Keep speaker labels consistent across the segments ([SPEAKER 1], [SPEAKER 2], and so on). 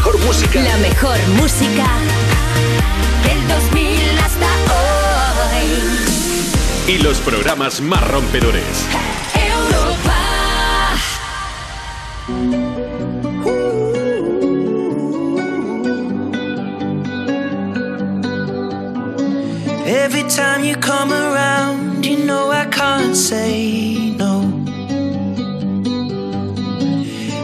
[SPEAKER 1] mejor música.
[SPEAKER 2] La mejor música del 2000 hasta hoy.
[SPEAKER 1] Y los programas más rompedores.
[SPEAKER 2] Europa.
[SPEAKER 3] Every time you come around, you know I can't say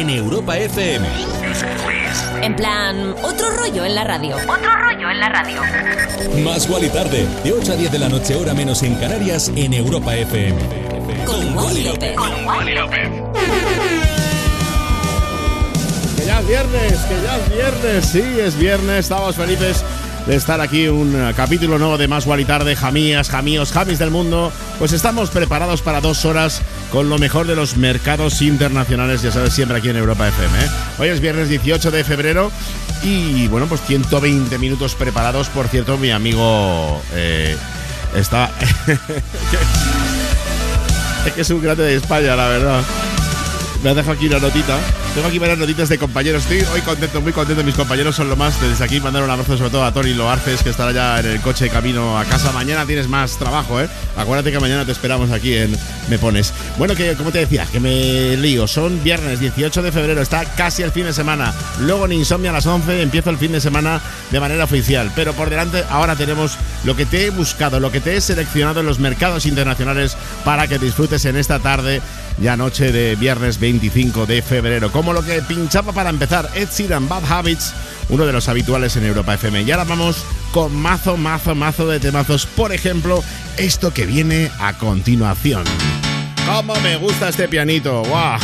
[SPEAKER 1] en Europa FM.
[SPEAKER 2] En plan, otro rollo en la radio. Otro rollo en la radio.
[SPEAKER 1] Más Wally tarde, de 8 a 10 de la noche, hora menos en Canarias, en Europa FM.
[SPEAKER 2] Con, Con Wally López. Con Wally López.
[SPEAKER 4] Que ya es viernes, que ya es viernes, sí, es viernes, estamos felices de estar aquí un eh, capítulo nuevo de Más y Tarde, jamías, jamíos, jamis del mundo. Pues estamos preparados para dos horas con lo mejor de los mercados internacionales, ya sabes, siempre aquí en Europa FM. ¿eh? Hoy es viernes 18 de febrero y bueno, pues 120 minutos preparados. Por cierto, mi amigo eh, está... es que es un grande de España, la verdad. Me ha dejado aquí una notita.
[SPEAKER 5] Tengo aquí varias notitas de compañeros. Estoy hoy contento, muy contento. Mis compañeros son lo más. Desde aquí mandar un abrazo sobre todo a Tony Loarces, que estará ya en el coche camino a casa. Mañana tienes más trabajo, ¿eh? Acuérdate que mañana te esperamos aquí en Me Pones. Bueno, que como te decía, que me lío. Son viernes 18 de febrero, está casi el fin de semana. Luego en Insomnia a las 11 empiezo el fin de semana de manera oficial. Pero por delante ahora tenemos lo que te he buscado, lo que te he seleccionado en los mercados internacionales para que disfrutes en esta tarde ya noche de viernes 25 de febrero. Como lo que pinchaba para empezar Ed Sheeran Bad Habits, uno de los habituales en Europa FM. Y ahora vamos con mazo, mazo, mazo de temazos. Por ejemplo, esto que viene a continuación. ¡Cómo me gusta este pianito! ¡Wow!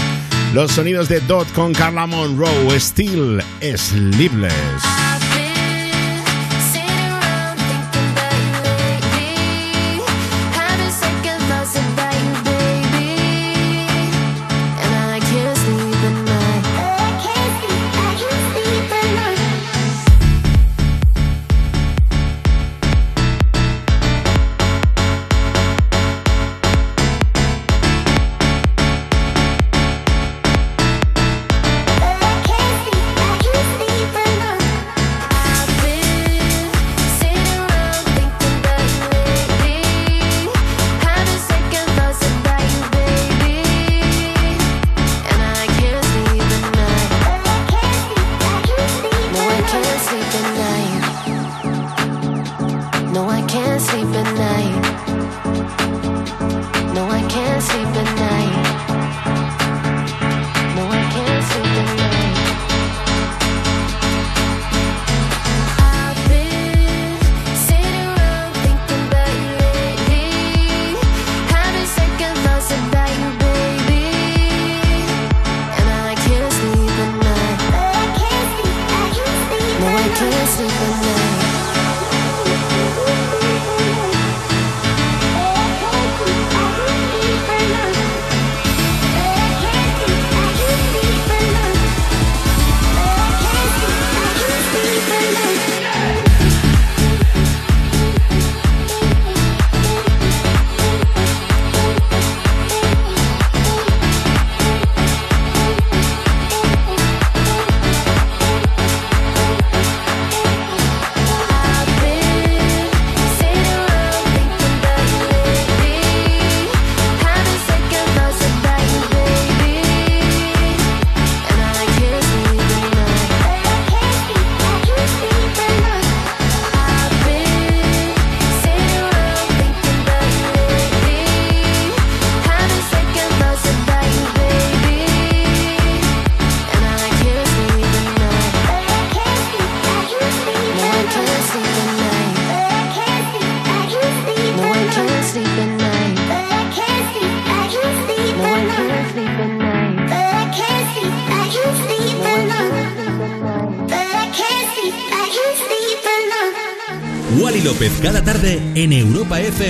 [SPEAKER 5] Los sonidos de Dot con Carla Monroe, Still Sleepless.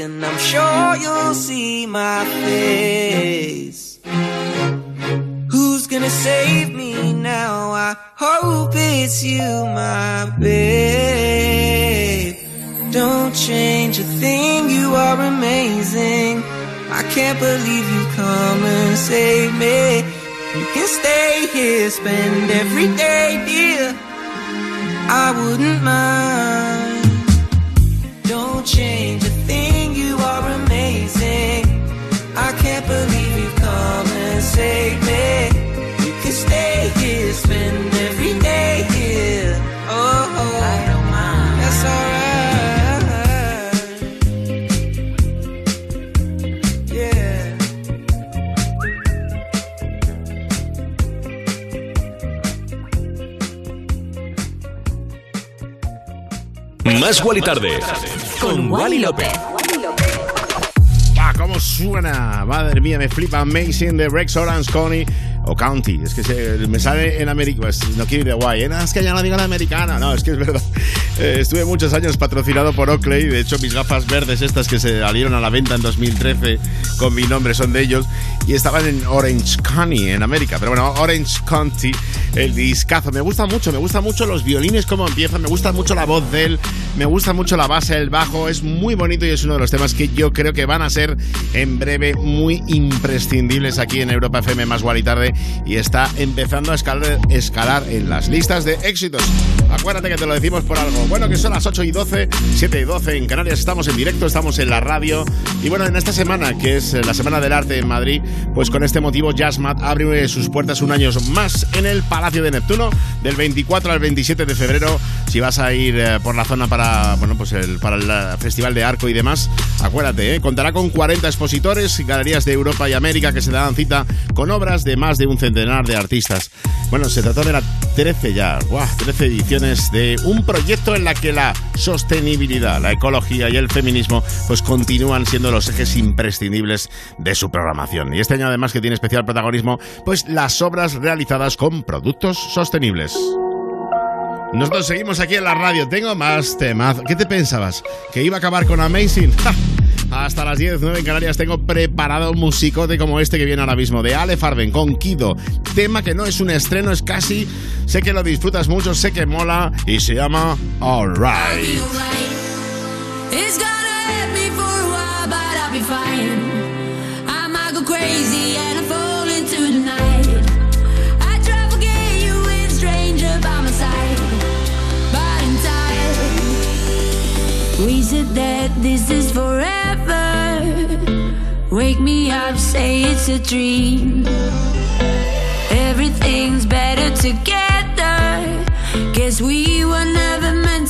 [SPEAKER 6] And
[SPEAKER 1] Más Wally Tarde con Wally López.
[SPEAKER 4] Ah, ¿Cómo suena? Madre mía, me flipa Amazing de Rex Orange Coney o County. Es que se, me sale en América. Pues, no quiero ir de guay. ¿eh? es que ya no digo en americana. No, es que es verdad. Eh, estuve muchos años patrocinado por Oakley. De hecho, mis gafas verdes, estas que se salieron a la venta en 2013 con mi nombre, son de ellos. Y estaban en Orange County, en América. Pero bueno, Orange County, el discazo. Me gusta mucho, me gusta mucho los violines, cómo empiezan. Me gusta mucho la voz de él. Me gusta mucho la base, el bajo. Es muy bonito y es uno de los temas que yo creo que van a ser en breve muy imprescindibles aquí en Europa FM más y tarde y está empezando a escalar, escalar en las listas de éxitos. Acuérdate que te lo decimos por algo. Bueno, que son las 8 y 12, 7 y 12 en Canarias, estamos en directo, estamos en la radio. Y bueno, en esta semana, que es la Semana del Arte en Madrid, pues con este motivo Jazzmat abre sus puertas un año más en el Palacio de Neptuno, del 24 al 27 de febrero. Si vas a ir eh, por la zona para, bueno, pues el, para el Festival de Arco y demás, acuérdate, ¿eh? contará con 40 expositores galerías de Europa y América que se dan cita con obras de más de un centenar de artistas. Bueno, se trata de la 13 ya, 13 ediciones de un proyecto en la que la sostenibilidad, la ecología y el feminismo pues continúan siendo los ejes imprescindibles de su programación. Y este año además que tiene especial protagonismo pues las obras realizadas con productos sostenibles. Nosotros seguimos aquí en la radio. Tengo más temas. ¿Qué te pensabas? ¿Que iba a acabar con Amazing? Hasta las 10, 9 en Canarias tengo preparado un musicote como este que viene ahora mismo, de Ale Farben con Kido. Tema que no es un estreno, es casi. Sé que lo disfrutas mucho, sé que mola y se llama Alright. that this is forever. Wake me up, say it's a dream. Everything's better together. Guess we were never meant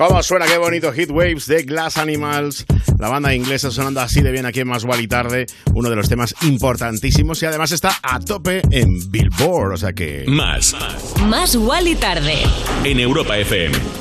[SPEAKER 1] ¿Cómo suena? Qué bonito Hit Waves de Glass Animals. La banda inglesa sonando así de bien aquí en Más y Tarde. Uno de los temas importantísimos y además está a tope en Billboard. O sea que. Más.
[SPEAKER 2] Más y Tarde.
[SPEAKER 1] En Europa FM.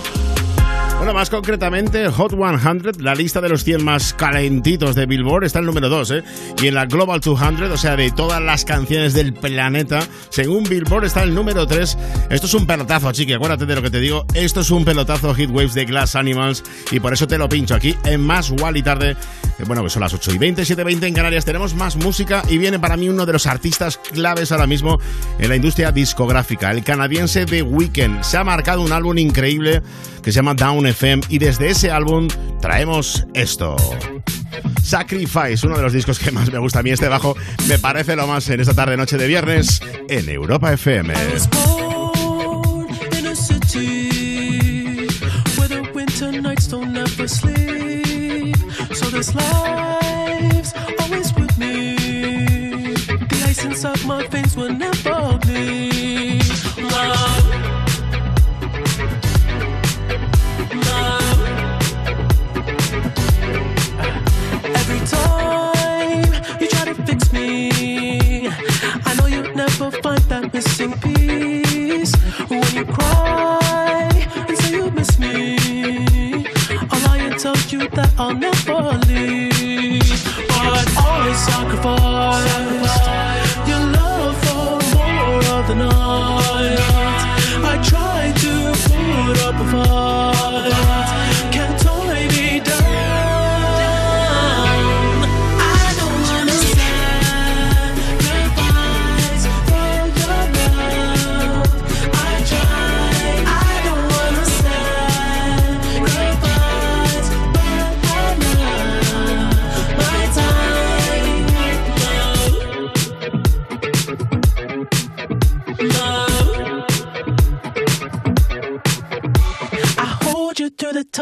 [SPEAKER 4] Bueno, más concretamente, Hot 100, la lista de los 100 más calentitos de Billboard, está el número 2, ¿eh? Y en la Global 200, o sea, de todas las canciones del planeta, según Billboard está el número 3. Esto es un pelotazo, chiqui, acuérdate de lo que te digo. Esto es un pelotazo Hit Waves de Glass Animals y por eso te lo pincho aquí en Más y Tarde. Bueno, que son las 8 y 20, 7 20 en Canarias. Tenemos más música y viene para mí uno de los artistas claves ahora mismo en la industria discográfica, el canadiense The Weeknd. Se ha marcado un álbum increíble que se llama Down FM y desde ese álbum traemos esto. Sacrifice, uno de los discos que más me gusta a mí. Este bajo me parece lo más en esta tarde noche de viernes en Europa FM.
[SPEAKER 7] precious lives always with me. The license of my face will never be love. Love. Every time you try to fix me, I know you'll never find that missing piece when you cry. told you that I'll never leave. But always sacrifice your love for more of the night. I try to put up a fight.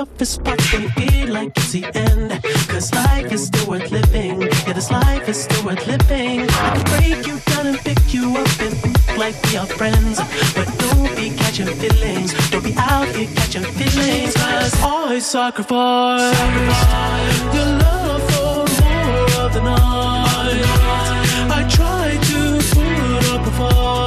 [SPEAKER 7] Spot when you feel like it's the end. Cause life is still worth living. Yeah, this life is still worth living. I can break you down and pick you up and like we are friends. But don't be catching feelings. Don't be out here catching feelings. Cause I sacrifice your love for more of the night. I try to put up a fight.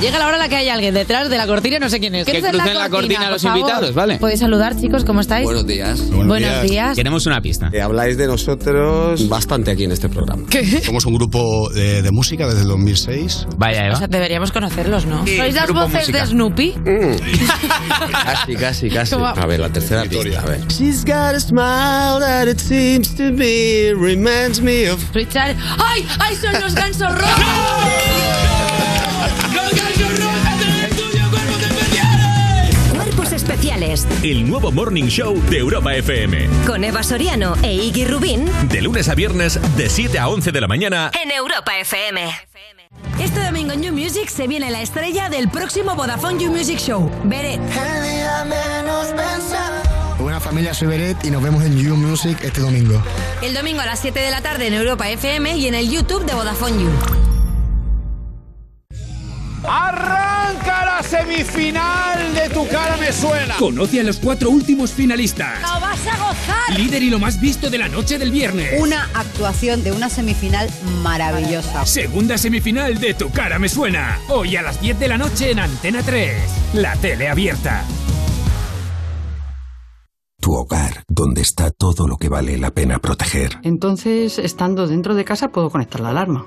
[SPEAKER 8] Llega la hora en la que hay alguien detrás de la cortina, no sé quién es.
[SPEAKER 9] Que
[SPEAKER 8] ¿Quieres hacer
[SPEAKER 9] crucen la cortina los
[SPEAKER 8] favor?
[SPEAKER 9] invitados, ¿vale?
[SPEAKER 8] Podéis saludar, chicos, ¿cómo estáis?
[SPEAKER 10] Buenos días.
[SPEAKER 8] Buenos días.
[SPEAKER 9] Queremos una pista.
[SPEAKER 10] Eh, habláis de nosotros bastante aquí en este programa.
[SPEAKER 11] Somos un grupo de, de música desde el 2006.
[SPEAKER 9] Vaya,
[SPEAKER 8] O
[SPEAKER 9] Eva.
[SPEAKER 8] sea, deberíamos conocerlos, ¿no?
[SPEAKER 10] Sí,
[SPEAKER 8] ¿Sois las
[SPEAKER 10] grupo
[SPEAKER 8] voces
[SPEAKER 10] música.
[SPEAKER 8] de Snoopy?
[SPEAKER 10] Casi, casi, casi.
[SPEAKER 8] ¿Cómo?
[SPEAKER 10] A ver, la tercera pista, a ver.
[SPEAKER 7] She's got a smile that it seems to me reminds me of
[SPEAKER 8] Richard. ¡Ay! ¡Ay, son los gansos rojos!
[SPEAKER 12] El nuevo Morning Show de Europa FM.
[SPEAKER 2] con Eva Soriano e Iggy Rubín
[SPEAKER 12] De lunes a viernes, de 7 a 11 de la mañana.
[SPEAKER 2] en Europa FM.
[SPEAKER 13] Este domingo en You Music se viene la estrella del próximo Vodafone You Music Show, Beret.
[SPEAKER 11] Buena familia, soy Beret y nos vemos en You Music este domingo.
[SPEAKER 13] El domingo a las 7 de la tarde en Europa FM y en el YouTube de Vodafone You.
[SPEAKER 14] Arranca la semifinal me suena.
[SPEAKER 15] Conoce a los cuatro últimos finalistas.
[SPEAKER 13] ¡Lo vas a gozar!
[SPEAKER 15] Líder y lo más visto de la noche del viernes.
[SPEAKER 16] Una actuación de una semifinal maravillosa.
[SPEAKER 15] Segunda semifinal de Tu cara me suena. Hoy a las 10 de la noche en Antena 3. La tele abierta.
[SPEAKER 17] Tu hogar, donde está todo lo que vale la pena proteger.
[SPEAKER 16] Entonces, estando dentro de casa, puedo conectar la alarma.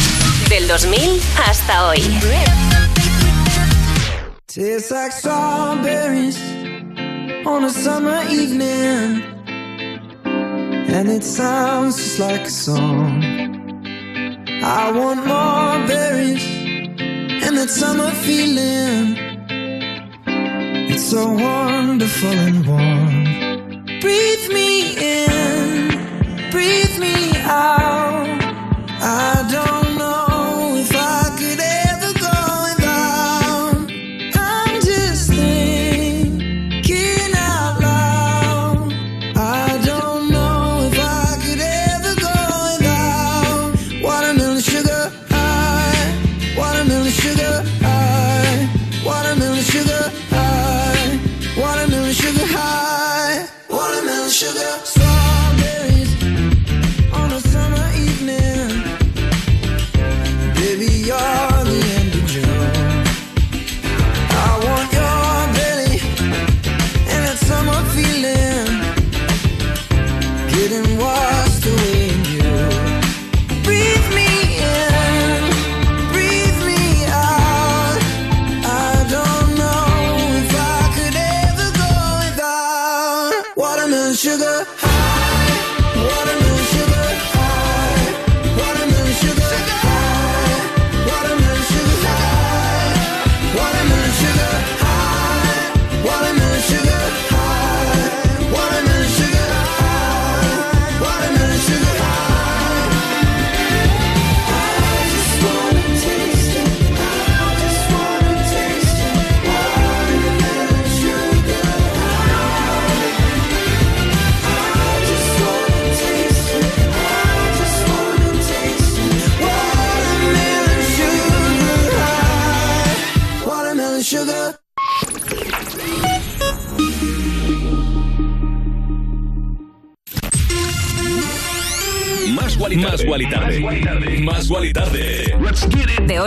[SPEAKER 2] Del 2000 hasta hoy.
[SPEAKER 1] Tastes like strawberries on a summer evening, and it sounds just like a song. I want more berries and that summer feeling. It's so wonderful and warm. Breathe me in, breathe me out. I don't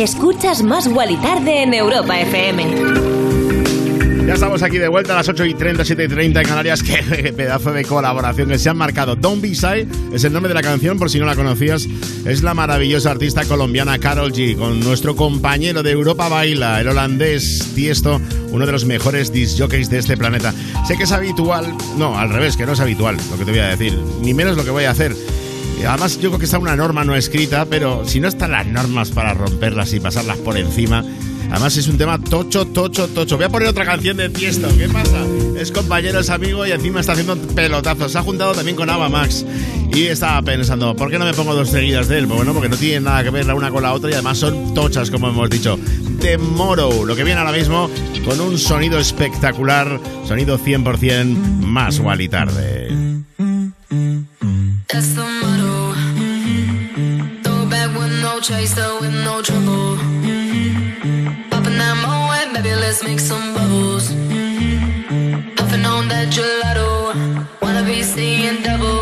[SPEAKER 2] Escuchas Más Guali Tarde en Europa FM.
[SPEAKER 4] Ya estamos aquí de vuelta a las 8 y 30, 7 y 30 en Canarias. Qué pedazo de colaboración que se han marcado. Don't Be Shy es el nombre de la canción, por si no la conocías. Es la maravillosa artista colombiana Carol G, con nuestro compañero de Europa Baila, el holandés Tiesto, uno de los mejores disc jockeys de este planeta. Sé que es habitual, no, al revés, que no es habitual lo que te voy a decir, ni menos lo que voy a hacer. Además, yo creo que está una norma no escrita, pero si no están las normas para romperlas y pasarlas por encima. Además, es un tema tocho, tocho, tocho. Voy a poner otra canción de Tiesto. ¿Qué pasa? Es compañero, es amigo y encima está haciendo pelotazos. Se ha juntado también con Ava Max. Y estaba pensando, ¿por qué no me pongo dos seguidas de él? Pues bueno, porque no tienen nada que ver la una con la otra y además son tochas, como hemos dicho. The Moro, lo que viene ahora mismo con un sonido espectacular, sonido 100% más igual y tarde.
[SPEAKER 18] No chaser, with no trouble. Popping that moe, baby, let's make some bubbles. Puffing on that gelato. Wanna be seeing double.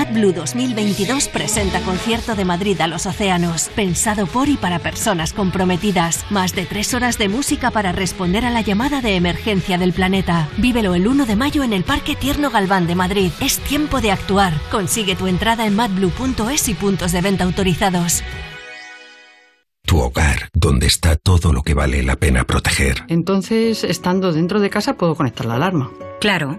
[SPEAKER 19] MadBlue 2022 presenta concierto de Madrid a los océanos, pensado por y para personas comprometidas. Más de tres horas de música para responder a la llamada de emergencia del planeta. Vívelo el 1 de mayo en el Parque Tierno Galván de Madrid. Es tiempo de actuar. Consigue tu entrada en madblue.es y puntos de venta autorizados.
[SPEAKER 17] Tu hogar, donde está todo lo que vale la pena proteger.
[SPEAKER 20] Entonces, estando dentro de casa, puedo conectar la alarma.
[SPEAKER 13] Claro.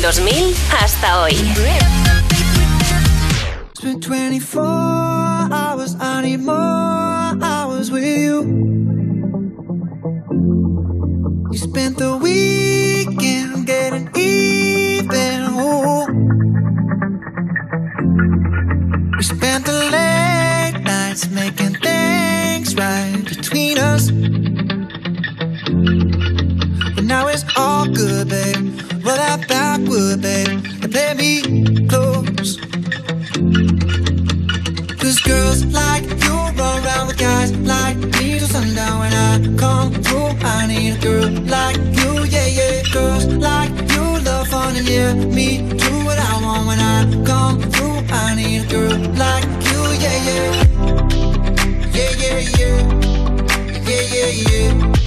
[SPEAKER 2] Del 2000 hasta hoy.
[SPEAKER 3] It's been 24 hours, I need more hours with you. You spent the weekend getting even. Ooh. We spent the late nights making things right between us. But now it's all good, babe. Roll that backward, babe, and play me close. Cause girls like you run around with guys like me till sundown when I come through. I need a girl like you, yeah, yeah. Girls like you love fun and yeah, me do what I want when I come through. I need a girl like you, yeah, yeah. Yeah, yeah, yeah. Yeah, yeah, yeah.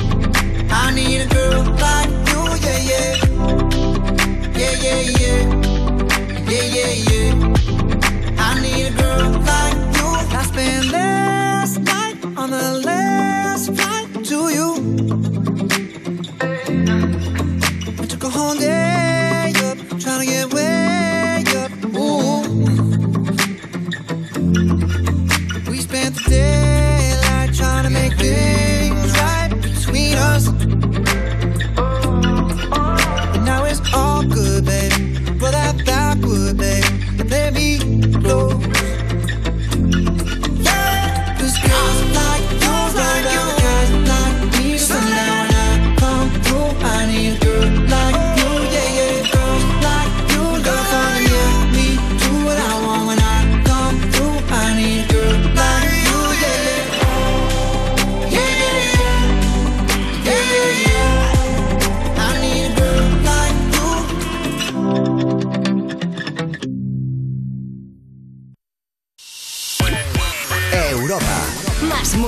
[SPEAKER 3] I need a girl like you, yeah, yeah. Yeah, yeah, yeah. Yeah. I need a girl like you. I spent last night on the last flight to you.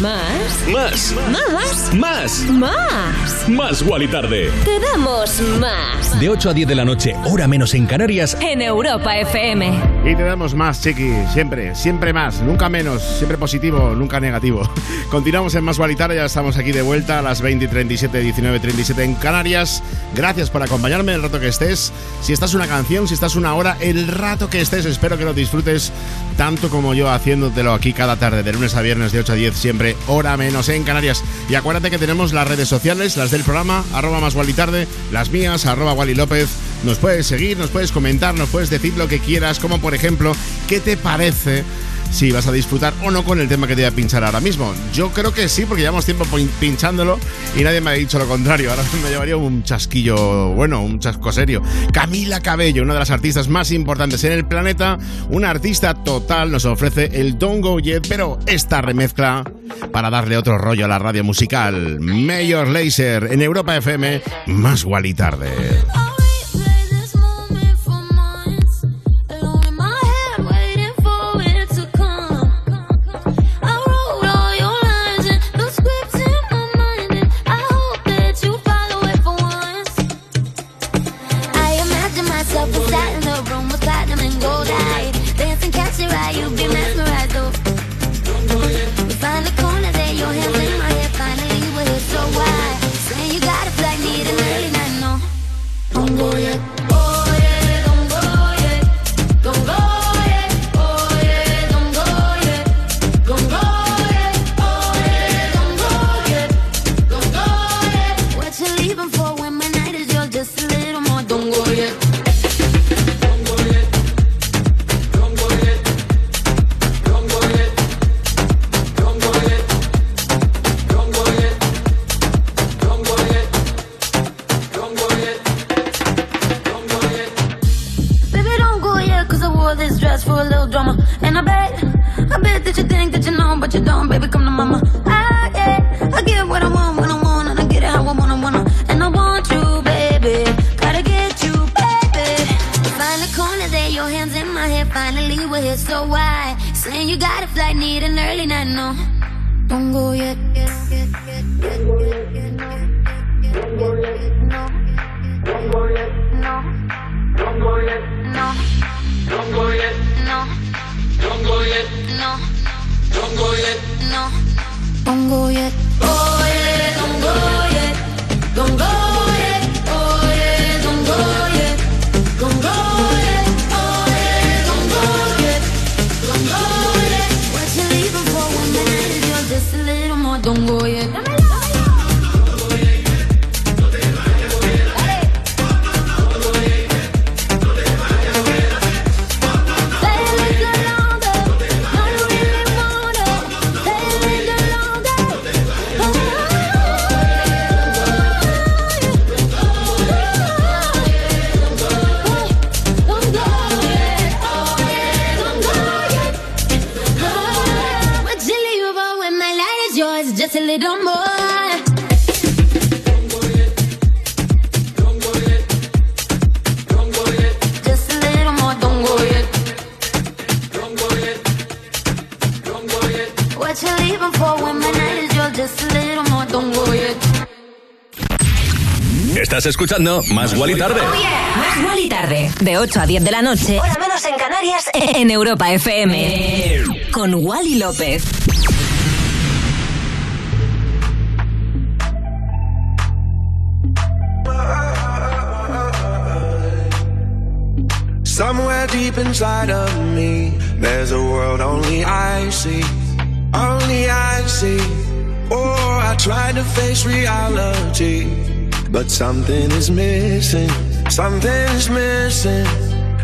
[SPEAKER 2] Más.
[SPEAKER 12] Más.
[SPEAKER 2] Más.
[SPEAKER 12] Más.
[SPEAKER 2] Más.
[SPEAKER 12] Más Wally Tarde.
[SPEAKER 2] Te damos más.
[SPEAKER 12] De 8 a 10 de la noche, hora menos en Canarias.
[SPEAKER 2] En Europa FM.
[SPEAKER 4] Y te damos más, Chiqui, siempre, siempre más, nunca menos, siempre positivo, nunca negativo. Continuamos en Más Gualitar, ya estamos aquí de vuelta a las 20 y 37, 19 y 37 en Canarias. Gracias por acompañarme el rato que estés. Si estás una canción, si estás una hora, el rato que estés, espero que lo disfrutes tanto como yo haciéndotelo aquí cada tarde, de lunes a viernes, de 8 a 10, siempre hora menos en Canarias. Y acuérdate que tenemos las redes sociales, las del programa, arroba más Gualitarde, las mías, arroba Wally López. Nos puedes seguir, nos puedes comentar, nos puedes decir lo que quieras, como por ejemplo, ¿qué te parece? Si vas a disfrutar o no con el tema que te voy a pinchar ahora mismo. Yo creo que sí, porque llevamos tiempo pin- pinchándolo y nadie me ha dicho lo contrario. Ahora me llevaría un chasquillo, bueno, un chasco serio. Camila Cabello, una de las artistas más importantes en el planeta, una artista total, nos ofrece el Don't Go Yet, pero esta remezcla para darle otro rollo a la radio musical. Mayor Laser en Europa FM, más Wally tarde.
[SPEAKER 18] escuchando Más Wally Tarde. Oh yeah.
[SPEAKER 12] Más Wally Tarde.
[SPEAKER 2] De 8 a 10 de la noche. Hora menos en Canarias. En Europa FM. Con Wally López.
[SPEAKER 21] Somewhere deep inside of me, there's a world only I see, only I see. Oh, I try to face reality. But something is missing, something is missing.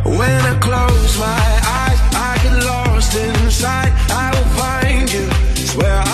[SPEAKER 21] When I close my eyes, I get lost inside. I will find you, swear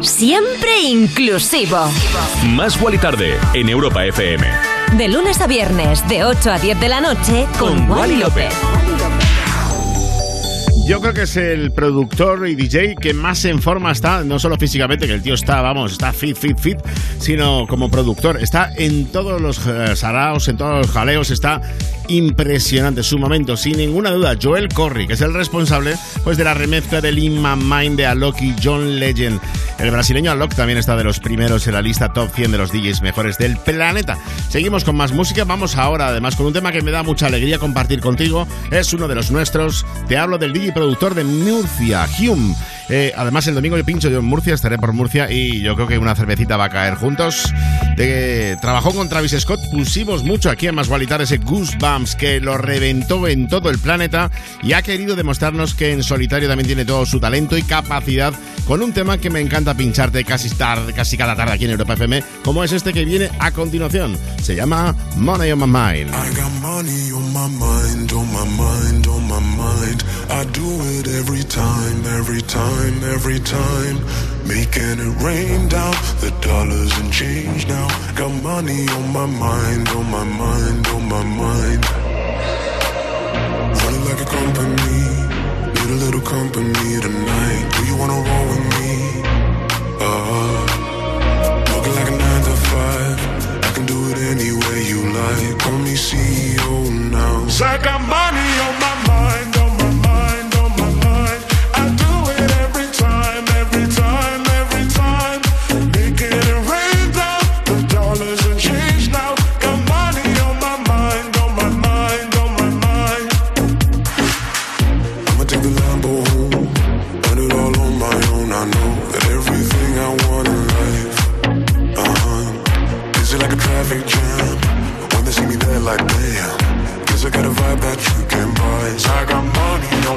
[SPEAKER 2] Siempre inclusivo.
[SPEAKER 12] Más y Tarde en Europa FM.
[SPEAKER 2] De lunes a viernes, de 8 a 10 de la noche, con, con Wally, López.
[SPEAKER 4] Yo creo que es el productor y DJ que más en forma está, no solo físicamente, que el tío está, vamos, está fit, fit, fit, sino como productor. Está en todos los eh, saraos, en todos los jaleos, está impresionante su momento, sin ninguna duda. Joel Corry, que es el responsable pues, de la remezcla del In My Mind de Alok y John Legend. El brasileño Alok también está de los primeros en la lista top 100 de los DJs mejores del planeta. Seguimos con más música, vamos ahora además con un tema que me da mucha alegría compartir contigo. Es uno de los nuestros. Te hablo del DJ productor de Murcia, Hume. Eh, además, el domingo yo pincho yo en Murcia, estaré por Murcia y yo creo que una cervecita va a caer juntos. De, trabajó con Travis Scott, pusimos mucho aquí en Masgualitar ese Goosebumps que lo reventó en todo el planeta y ha querido demostrarnos que en solitario también tiene todo su talento y capacidad con un tema que me encanta pincharte casi, tarde, casi cada tarde aquí en Europa FM, como es este que viene a continuación. Se llama Money on My Mind.
[SPEAKER 22] I got money on my mind, on my mind, on my mind. I do it every time, every time, every time. Making it rain down, the dollars and change now. Got money on my mind, on my mind, on my mind. Running like a company, need a little company tonight. Do you wanna roll with me? Uh, working like a nine to five. I can do it any way you like. Call me CEO now. 'Cause I got money on my mind,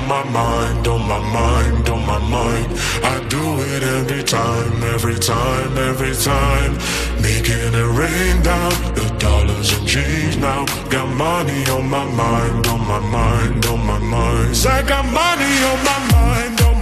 [SPEAKER 22] my mind, on my mind, on my mind. I do it every time, every time, every time. Making it rain down, the dollars and change now. Got money on my mind, on my mind, on my mind. I got money on my mind, on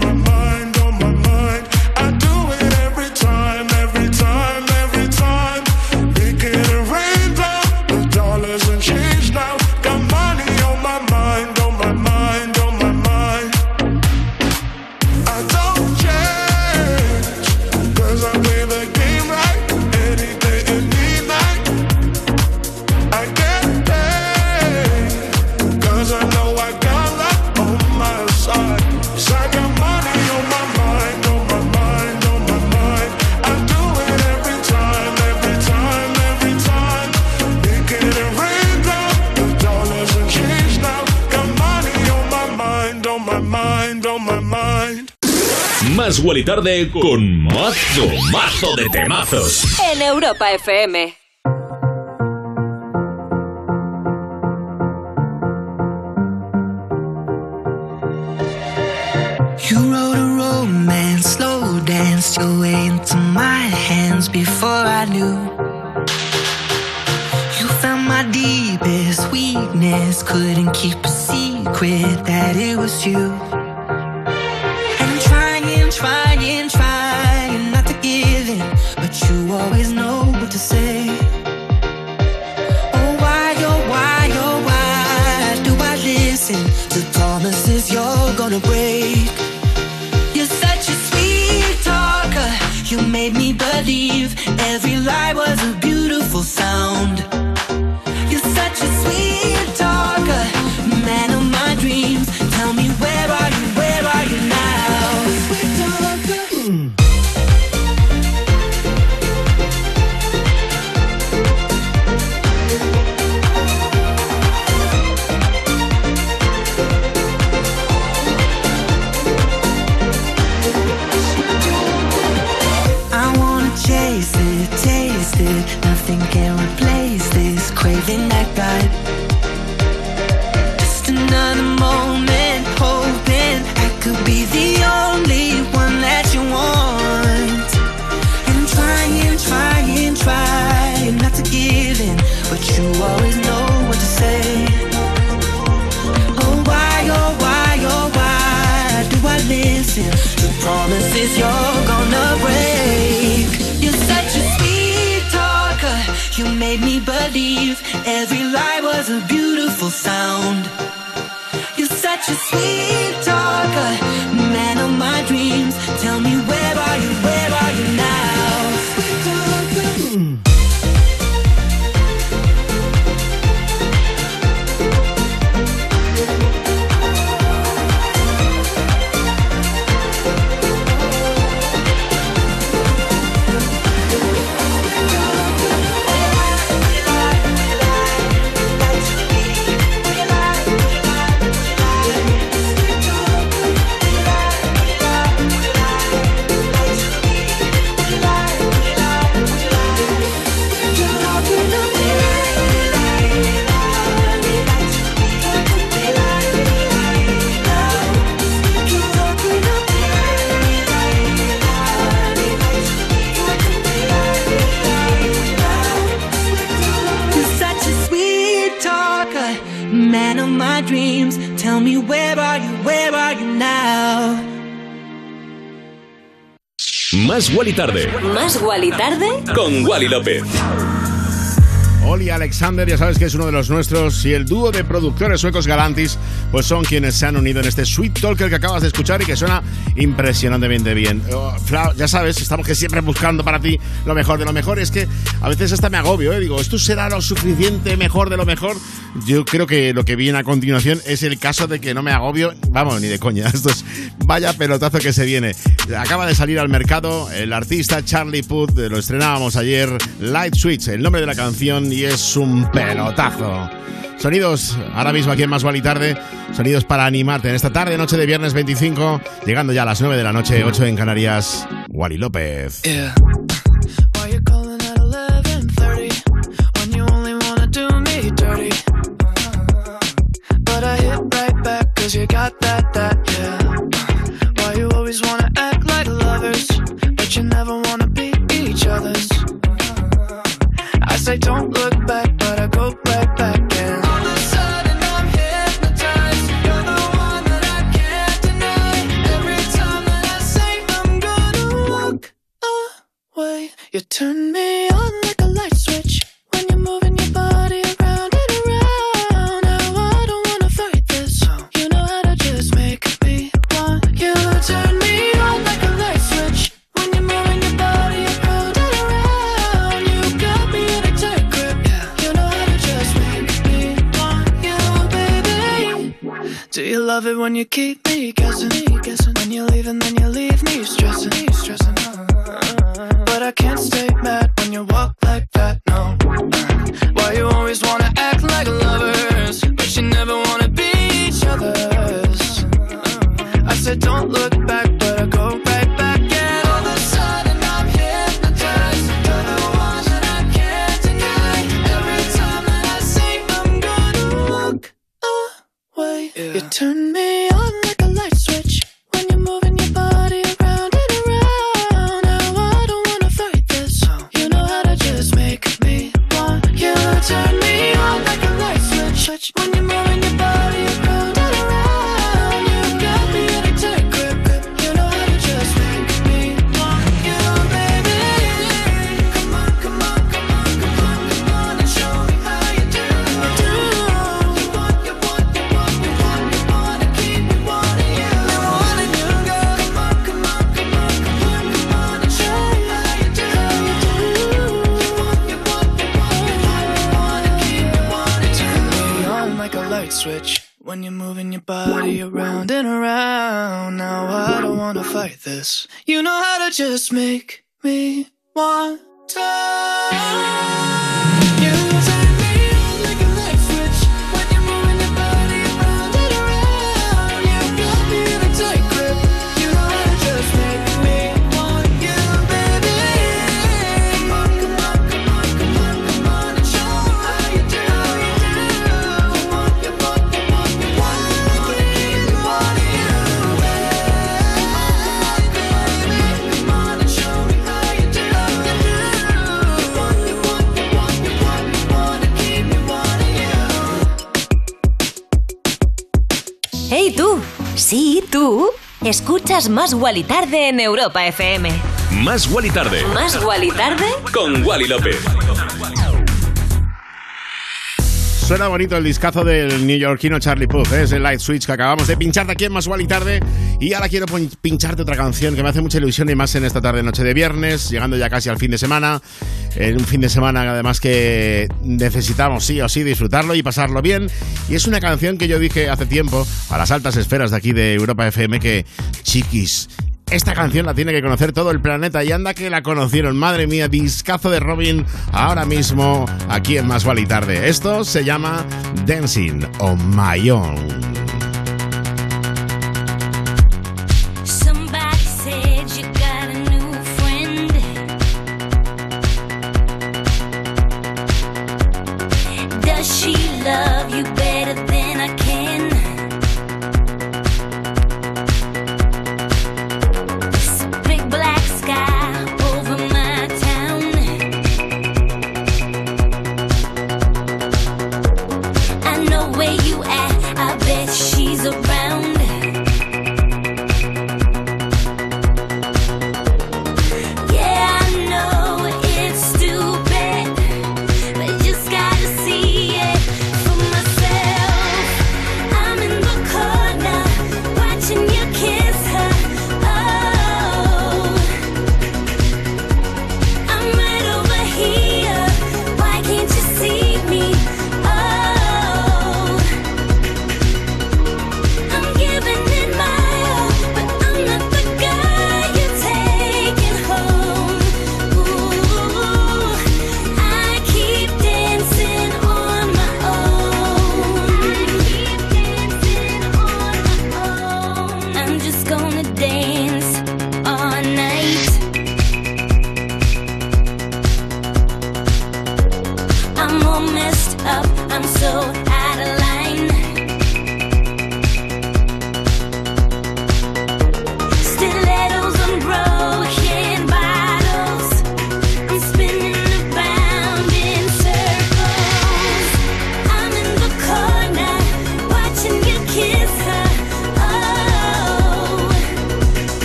[SPEAKER 12] Más Wally Tarde con mazo, mazo de temazos.
[SPEAKER 2] En Europa FM.
[SPEAKER 3] You wrote a romance, slow danced your way into my hands before I knew. You found my deepest weakness, couldn't keep a secret that it was you. Believe every lie was a beautiful sound. You're such a sweet replace this craving I got. Just another moment, hoping I could be the only one that you want. And trying, trying, trying not to give in, but you always know what to say. Oh why, oh why, oh why do I listen to promises you're gonna break? You made me believe every lie was a beautiful sound. You're such a sweet talker, man of my dreams. Tell me where are you, where are you now?
[SPEAKER 12] Más Wally Tarde.
[SPEAKER 2] Más Wally Tarde.
[SPEAKER 12] Con Wally López.
[SPEAKER 4] Oli Alexander, ya sabes que es uno de los nuestros, y el dúo de productores suecos Galantis pues son quienes se han unido en este Sweet Talker que acabas de escuchar y que suena impresionantemente bien. Oh, ya sabes, estamos que siempre buscando para ti lo mejor de lo mejor. Es que a veces hasta me agobio, ¿eh? digo, ¿esto será lo suficiente mejor de lo mejor? Yo creo que lo que viene a continuación es el caso de que no me agobio, vamos, ni de coña. Esto es vaya pelotazo que se viene. Acaba de salir al mercado el artista Charlie Puth, eh, lo estrenábamos ayer, Light Switch, el nombre de la canción y es un pelotazo. Sonidos, ahora mismo aquí en Más Gual y Tarde, sonidos para animarte en esta tarde, noche de viernes 25, llegando ya a las 9 de la noche, 8 en Canarias, Wally López.
[SPEAKER 3] Yeah. you got that, that you keep me guessing.
[SPEAKER 2] escuchas Más Wally Tarde en Europa FM.
[SPEAKER 12] Más Wally Tarde.
[SPEAKER 2] Más Wally Tarde.
[SPEAKER 12] Con Wally López.
[SPEAKER 4] Suena bonito el discazo del neoyorquino Charlie Puth, ¿eh? es el Light Switch que acabamos de pinchar de aquí en Más Wally Tarde y ahora quiero pincharte otra canción que me hace mucha ilusión y más en esta tarde noche de viernes, llegando ya casi al fin de semana. En un fin de semana además que necesitamos sí o sí disfrutarlo y pasarlo bien. Y es una canción que yo dije hace tiempo a las altas esferas de aquí de Europa FM que, chiquis, esta canción la tiene que conocer todo el planeta y anda que la conocieron. Madre mía, discazo de Robin ahora mismo aquí en Más y Tarde. Esto se llama Dancing on My Own. up.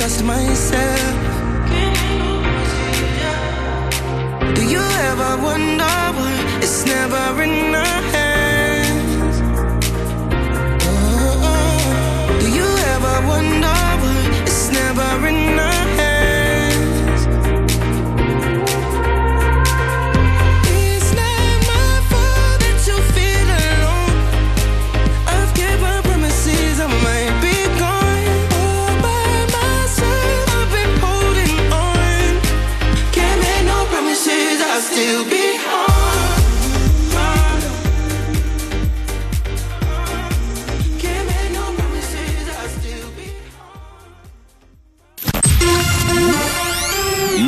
[SPEAKER 1] trust myself.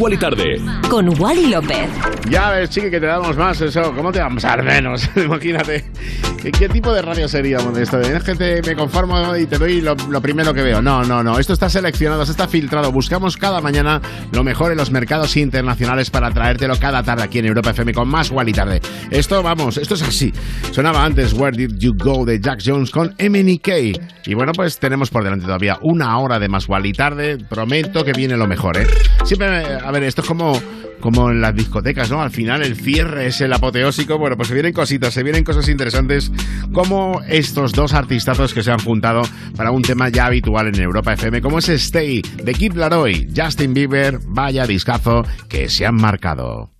[SPEAKER 21] Guali Tarde.
[SPEAKER 2] Con Wally López.
[SPEAKER 4] Ya ves, chiqui, que te damos más eso. ¿Cómo te vamos a dar menos? Imagínate. ¿Qué, qué tipo de radio seríamos de esto? Es que me conformo y te doy lo, primero que veo. No, no, no. Esto está seleccionado, esto está filtrado. Buscamos cada mañana lo mejor en los mercados internacionales para traértelo cada tarde aquí en Europa FM con más Wally Tarde. Esto, vamos, esto es así. Sonaba antes Where Did You Go de Jack Jones con MNK. Y bueno, pues tenemos por delante todavía una hora de más Wally Tarde. Prometo que viene lo mejor, ¿eh? Siempre, a ver, esto es como como en las discotecas, ¿no? Al final el cierre es el apoteósico. Bueno, pues se vienen cositas, se vienen cosas interesantes como estos dos artistazos que se han juntado para un tema ya habitual en Europa FM, como es Stay de Kid Laroi, Justin Bieber, vaya discazo que se han marcado.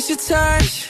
[SPEAKER 1] miss your touch.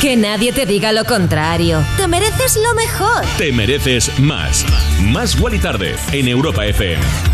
[SPEAKER 2] Que nadie te diga lo contrario. Te mereces lo mejor.
[SPEAKER 23] Te mereces más. Más igual y tarde en Europa FM.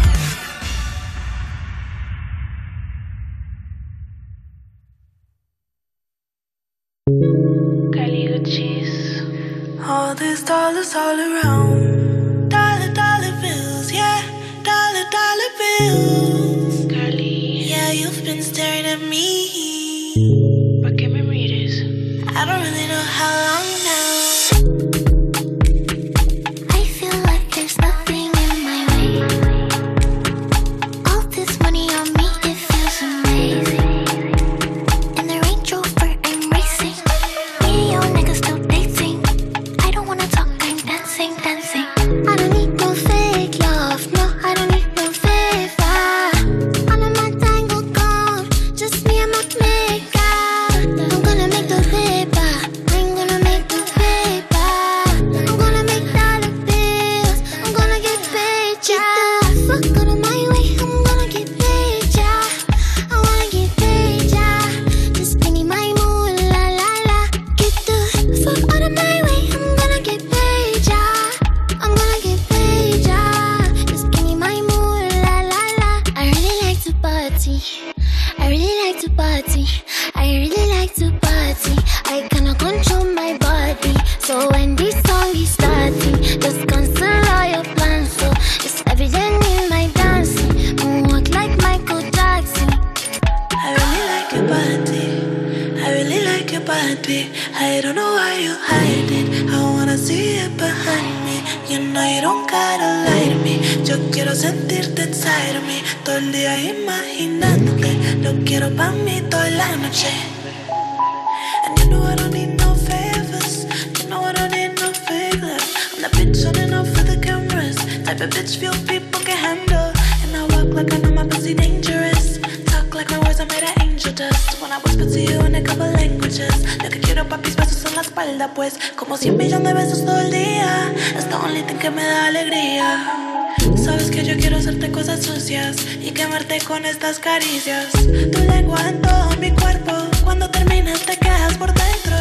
[SPEAKER 1] con estas caricias. Tu lengua en todo mi cuerpo, cuando terminas te quedas por dentro.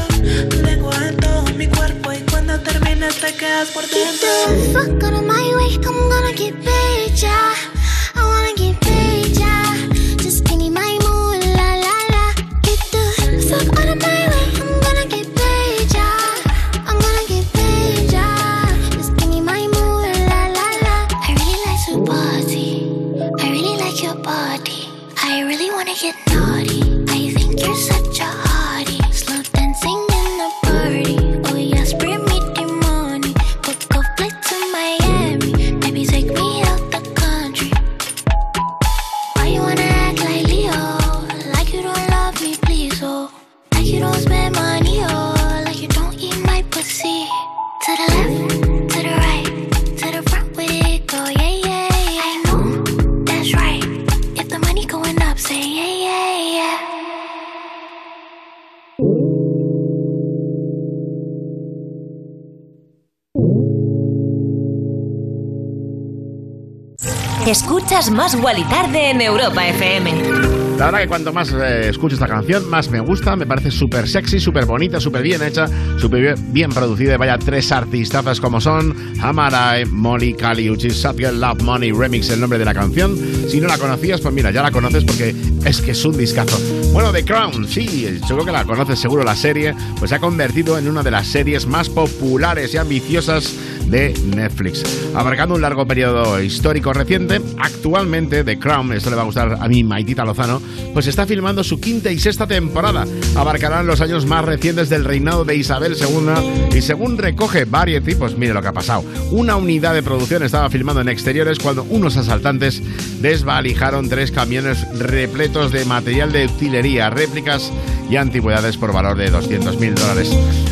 [SPEAKER 1] Tu lengua en todo mi cuerpo y cuando terminas te quedas por dentro.
[SPEAKER 2] es Wally Tarde en Europa FM.
[SPEAKER 4] La verdad que cuanto más eh, escucho esta canción, más me gusta. Me parece súper sexy, súper bonita, súper bien hecha, súper bien, bien, producida. Y vaya tres artistazas como son Hamarai, Molly, Kaliuchi, Satgirl, Love Money, Remix, el nombre de la canción. Si no la conocías, pues mira, ya la conoces porque es que es un discazo. Bueno, The Crown, sí, seguro que la conoces, seguro la serie, pues se ha convertido en una de las series más populares y ambiciosas de Netflix. Abarcando un largo periodo histórico reciente, actualmente The Crown, esto le va a gustar a mí, Maitita Lozano, pues está filmando su quinta y sexta temporada. Abarcarán los años más recientes del reinado de Isabel II y según recoge Variety, pues mire lo que ha pasado. Una unidad de producción estaba filmando en exteriores cuando unos asaltantes desvalijaron tres camiones repletos de material de utilería, réplicas y antigüedades por valor de 200 mil dólares.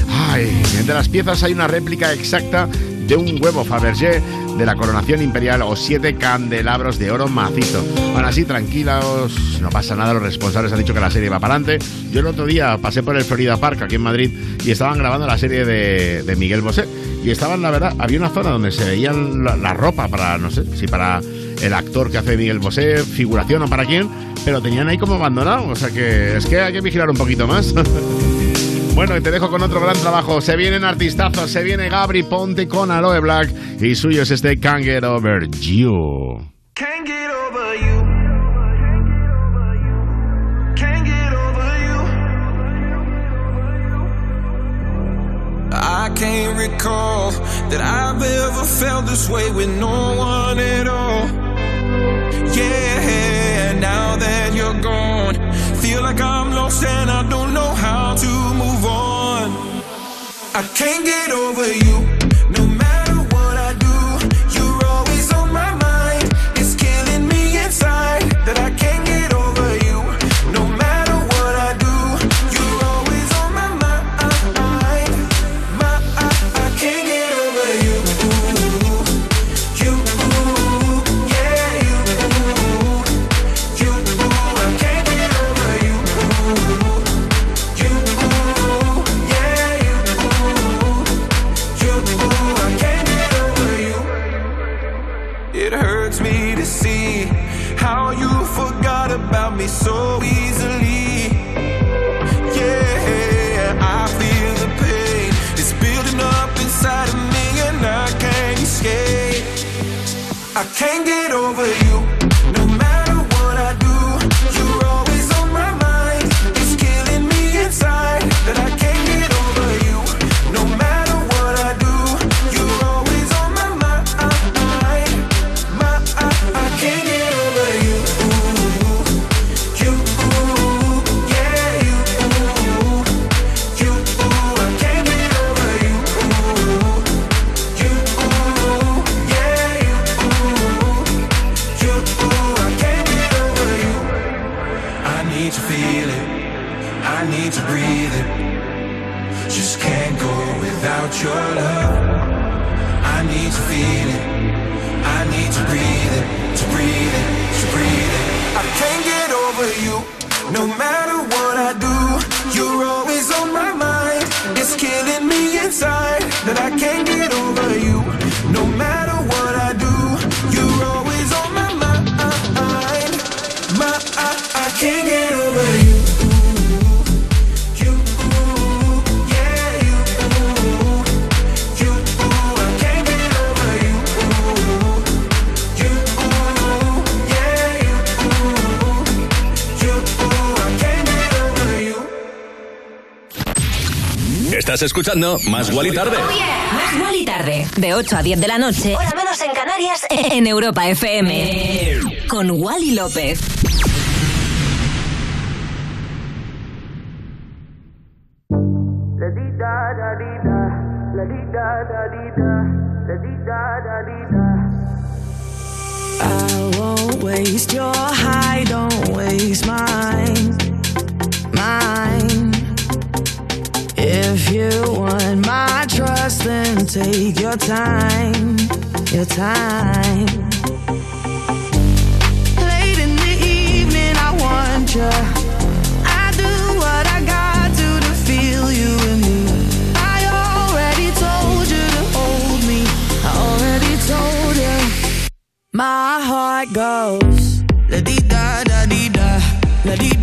[SPEAKER 4] Ay, entre las piezas hay una réplica exacta de un huevo Fabergé de la coronación imperial o siete candelabros de oro macizo. Aún así, tranquilos, no pasa nada, los responsables han dicho que la serie va para adelante. Yo el otro día pasé por el Florida Park aquí en Madrid y estaban grabando la serie de, de Miguel Bosé. Y estaban, la verdad, había una zona donde se veían la, la ropa para, no sé, si para el actor que hace Miguel Bosé, figuración o para quién, pero tenían ahí como abandonado. O sea que es que hay que vigilar un poquito más. Bueno, y te dejo con otro gran trabajo. Se vienen artistazos, se viene Gabri Ponte con Aloe Black y suyo es este Can't Get Over You.
[SPEAKER 21] Can't get over you. Can't get over you. I can't recall that I've ever felt this way with no one at all. Yeah, now that you're gone, feel like I'm lost and I don't know how to. I can't get over you. Can't get over you.
[SPEAKER 12] Estás escuchando Más Gual y Tarde.
[SPEAKER 2] Más Gual y Tarde, de 8 a 10 de la noche, hora menos en Canarias, en Europa FM. Con Wally López.
[SPEAKER 1] Your time, your time. Late in the evening, I want you. I do what I got to to feel you me. I already told you to hold me. I already told you. My heart goes la di da da di da, La di da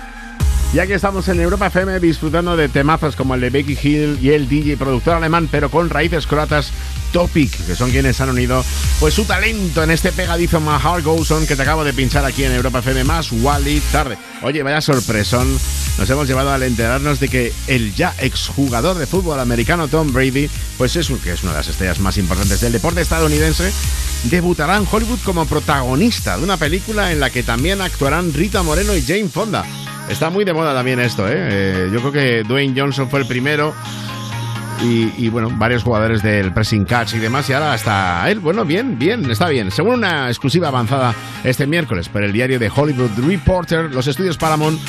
[SPEAKER 4] Ya que estamos en Europa FM disfrutando de temazos como el de Becky Hill y el DJ productor alemán, pero con raíces croatas, Topic, que son quienes han unido pues su talento en este pegadizo My Heart que te acabo de pinchar aquí en Europa FM más Wally tarde. Oye, vaya sorpresón. Nos hemos llevado al enterarnos de que el ya exjugador de fútbol americano Tom Brady, pues es, que es una de las estrellas más importantes del deporte estadounidense, debutará en Hollywood como protagonista de una película en la que también actuarán Rita Moreno y Jane Fonda. Está muy de moda también esto, ¿eh? Eh, yo creo que Dwayne Johnson fue el primero. Y, y, bueno, varios jugadores del pressing catch y demás, y ahora está él. Bueno, bien, bien, está bien. Según una exclusiva avanzada este miércoles por el diario de Hollywood Reporter, los estudios Paramount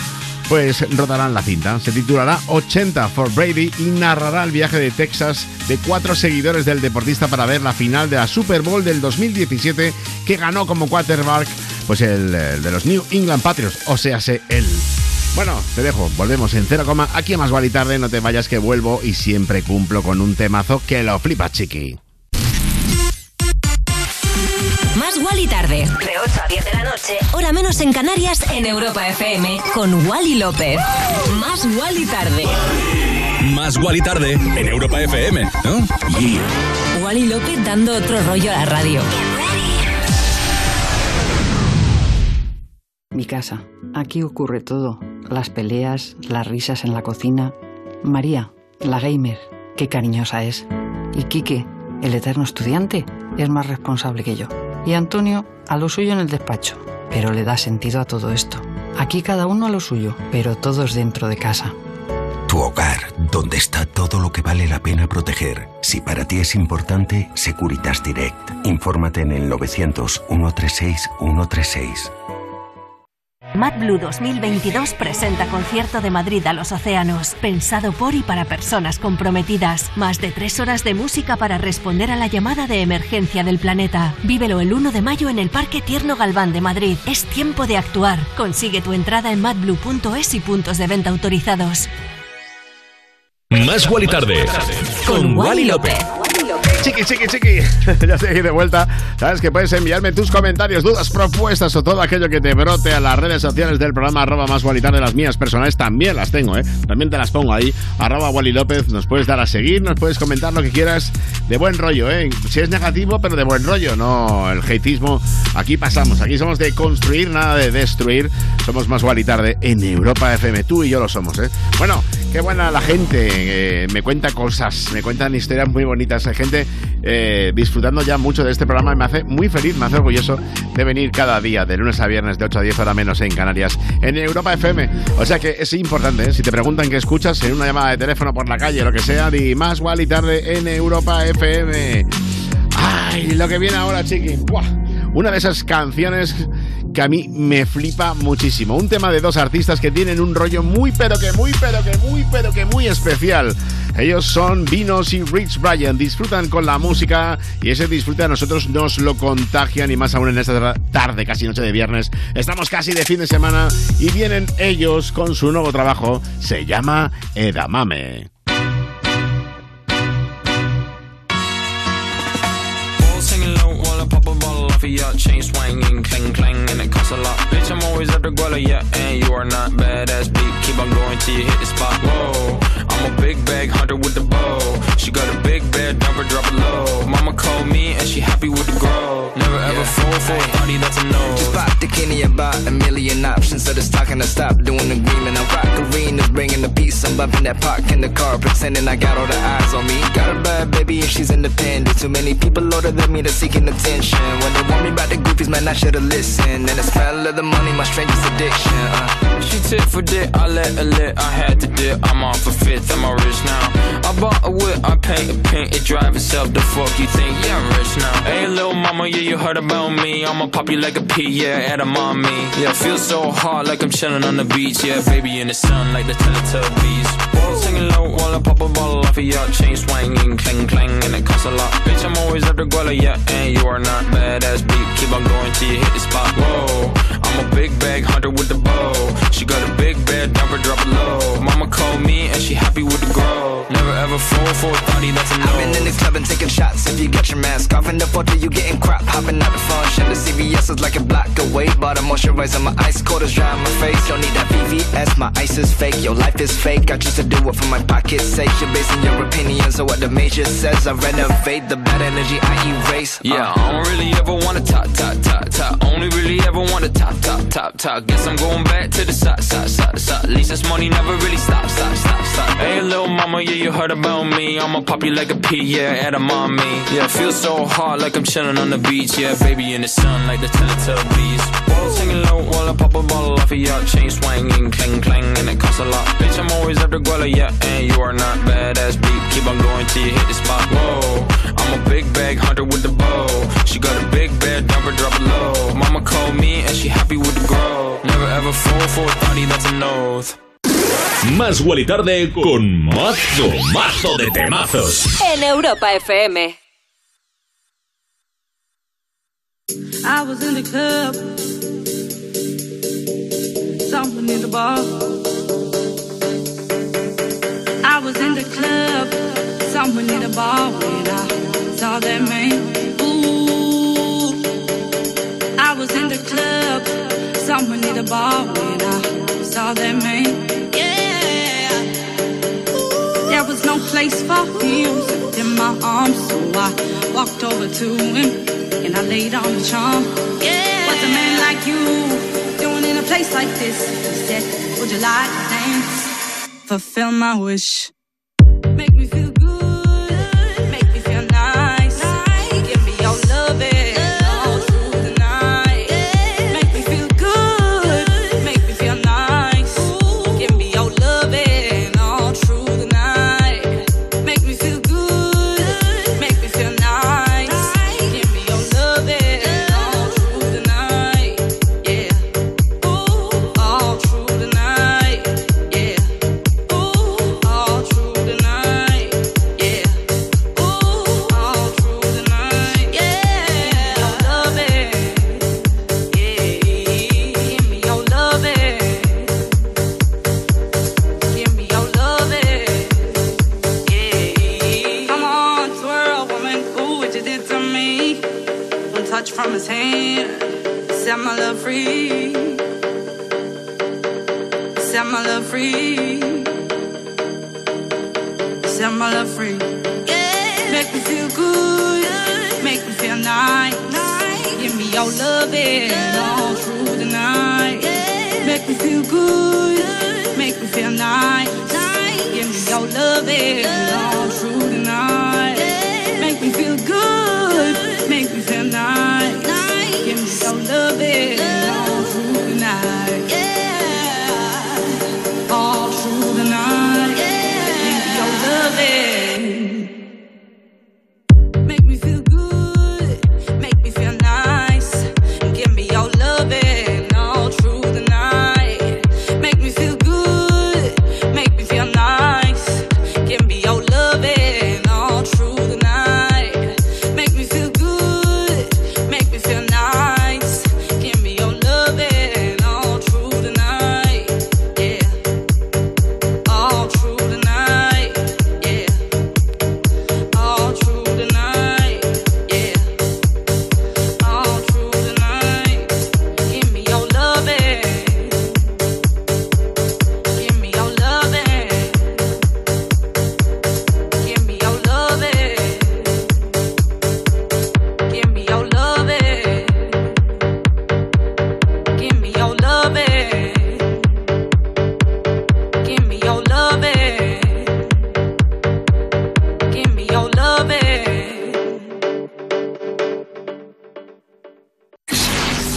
[SPEAKER 4] pues rodarán la cinta. Se titulará 80 for Brady y narrará el viaje de Texas de cuatro seguidores del deportista para ver la final de la Super Bowl del 2017 que ganó como quarterback pues el, el de los New England Patriots, o sea, él. Bueno, te dejo, volvemos en cero coma. Aquí a más vale tarde, no te vayas que vuelvo y siempre cumplo con un temazo que lo flipa, chiqui.
[SPEAKER 2] Más Wally tarde. De 8 a 10 de la noche. Hora menos en Canarias en Europa FM. Con Wally López. Más Wally tarde.
[SPEAKER 12] Más Wally Tarde en Europa FM, ¿no? Yeah.
[SPEAKER 2] Wally López dando otro rollo a la radio.
[SPEAKER 20] Mi casa. Aquí ocurre todo. Las peleas, las risas en la cocina. María, la gamer, qué cariñosa es. Y Quique, el eterno estudiante, es más responsable que yo. Y Antonio, a lo suyo en el despacho. Pero le da sentido a todo esto. Aquí cada uno a lo suyo, pero todos dentro de casa.
[SPEAKER 17] Tu hogar, donde está todo lo que vale la pena proteger. Si para ti es importante, Securitas Direct. Infórmate en el 900 136 136.
[SPEAKER 19] MadBlue 2022 presenta concierto de Madrid a los océanos, pensado por y para personas comprometidas. Más de tres horas de música para responder a la llamada de emergencia del planeta. Vívelo el 1 de mayo en el Parque Tierno Galván de Madrid. Es tiempo de actuar. Consigue tu entrada en madblue.es y puntos de venta autorizados.
[SPEAKER 12] Más Wally Tarde con Wally López.
[SPEAKER 4] Chiqui, chiqui, chiqui. ya estoy aquí de vuelta. Sabes que puedes enviarme tus comentarios, dudas, propuestas o todo aquello que te brote a las redes sociales del programa arroba más Tarde. Las mías personales también las tengo, ¿eh? También te las pongo ahí. Arroba Wally López. Nos puedes dar a seguir, nos puedes comentar lo que quieras de buen rollo, ¿eh? Si es negativo, pero de buen rollo, no el hateismo. Aquí pasamos. Aquí somos de construir, nada de destruir. Somos más Wally Tarde en Europa FM. Tú y yo lo somos, ¿eh? Bueno, Qué buena la gente, eh, me cuenta cosas, me cuentan historias muy bonitas. Hay gente eh, disfrutando ya mucho de este programa y me hace muy feliz, me hace orgulloso de venir cada día, de lunes a viernes, de 8 a 10 horas menos en Canarias, en Europa FM. O sea que es importante, ¿eh? si te preguntan qué escuchas en una llamada de teléfono por la calle, lo que sea, di más igual y tarde en Europa FM. Ay, lo que viene ahora, chiqui. Una de esas canciones que a mí me flipa muchísimo. Un tema de dos artistas que tienen un rollo muy, pero que muy, pero que muy, pero que muy especial. Ellos son Vinos y Rich Brian. Disfrutan con la música y ese disfrute a nosotros nos lo contagian y más aún en esta tarde, casi noche de viernes. Estamos casi de fin de semana y vienen ellos con su nuevo trabajo. Se llama Edamame.
[SPEAKER 24] A lot. Bitch, I'm always at the guala, yeah, and you are not badass beat. Keep on going till you hit the spot. Whoa, I'm a big bag hunter with the bow. She got a big bed, never drop it low. Mama called me and she happy with the grow. Never ever fall for a thotty, that's a no.
[SPEAKER 25] Just bought the Kenny about a million options. So just talking to stop doing agreement. I'm rock arenas, bringing the peace. I'm bumping that park in the car, pretending I got all the eyes on me. Got a bad baby and she's independent. Too many people older than me that's seeking attention. When they want me about the goofies, man, I should've listened. And the smell of the money, my strangest addiction. Uh.
[SPEAKER 24] She tit for dick, I let her lit. I had to dip, I'm off a fifth, I'm all rich now. I bought a whip, I paint a paint, it drive itself. The fuck you think? Yeah, I'm rich now. Hey, little mama, yeah, you heard about me. I'ma pop you like a pea, yeah, at a mommy. Yeah, feel so hot like I'm chilling on the beach. Yeah, baby in the sun like the Teletubbies. Singing I pop a bottle off of your chain swinging, clang clang, and it costs a lot. Bitch, I'm always at the guala, yeah, and you are not badass beat. Keep on going till you hit the spot. Whoa, I'm a big bag hunter with the bow. She got a big bed, never drop it low. Mama called me and she happy with the grow. Never ever fall for a thotty, that's a no.
[SPEAKER 25] I've been in the club and taking shots. If you got your mask off in the photo, you getting crap. Hopping out the function. The CVS is like a block away. Bought a moisturizer, my ice cold is dry on my face. Don't need that VVS, my ice is fake. Your life is fake. I choose to do it for my pocket's sake. You're basing your opinions on what the major says. I renovate the bad energy I erase. Uh.
[SPEAKER 24] Yeah, I don't really ever wanna top, top, top, top. Only really ever wanna top, top, top, top. Guess I'm going back to the side, side, side, side. At least this money never really stop, stop, stop, stop. Hey, little mama, yeah, you heard about me. I'ma pop you like a pea, yeah, at a mommy. Yeah, feel so hot like I'm chilling on the beach. Yeah, baby in the sun like the Teletubbies. Whoa, singing low while I pop a bottle off of your chain swinging, clang clang, and it costs a lot. Bitch, I'm always at the guala, yeah, and you are not badass beat. Keep on going till you hit the spot. Whoa, I'm a big bag hunter with the bow. She got a big bed, never drop it low. Mama called me and she happy with the grow. Never ever fall for a thotty, that's a nose.
[SPEAKER 12] Más y tarde con mazo, mazo de temazos.
[SPEAKER 2] En Europa FM.
[SPEAKER 18] I was in the club, someone in the bar. I was in the club, someone in the bar when I saw that man. Ooh, I was in the club, someone in the bar when I saw that man. Yeah, there was no place for him in my arms, so I walked over to him and I laid on the charm. Yeah. What's a man like you doing in a place like this? He said, Would you like to dance? Fulfill my wish. Make me feel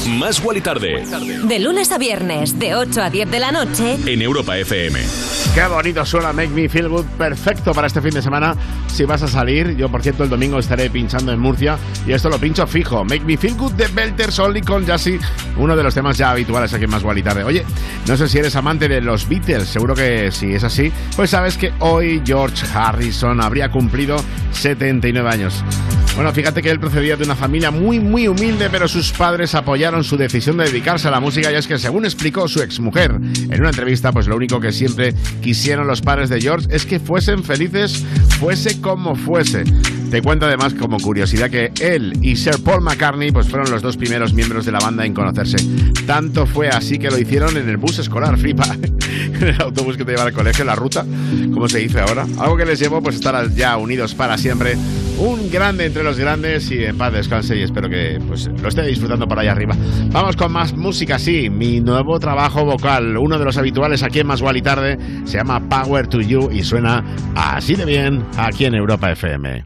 [SPEAKER 12] Más Wally Tarde
[SPEAKER 2] De lunes a viernes, de 8 a 10 de la noche.
[SPEAKER 12] en Europa FM.
[SPEAKER 4] Qué bonito suena Make Me Feel Good, perfecto para este fin de semana. Si vas a salir, yo por cierto el domingo estaré pinchando en Murcia y esto lo pincho fijo. Make Me Feel Good de Belters Only con Jassy, uno de los temas ya habituales aquí en Más y Tarde. Oye, no sé si eres amante de los Beatles, seguro que si es así, pues sabes que hoy George Harrison habría cumplido 79 años. Bueno, fíjate que él procedía de una familia muy, muy humilde, pero sus padres apoyaron su decisión de dedicarse a la música y es que, según explicó su exmujer en una entrevista, pues lo único que siempre quisieron los padres de George es que fuesen felices, fuese como fuese. Te cuento además como curiosidad que él y Sir Paul McCartney pues fueron los dos primeros miembros de la banda en conocerse. Tanto fue así que lo hicieron en el bus escolar, flipa, en el autobús que te lleva al colegio, la ruta, como se dice ahora. Algo que les llevó pues estar ya unidos para siempre. Un grande entre los grandes y en paz descanse y espero que pues lo esté disfrutando por ahí arriba. Vamos con más música, sí, mi nuevo trabajo vocal, uno de los habituales aquí en Más y Tarde, se llama Power to You y suena así de bien aquí en Europa FM.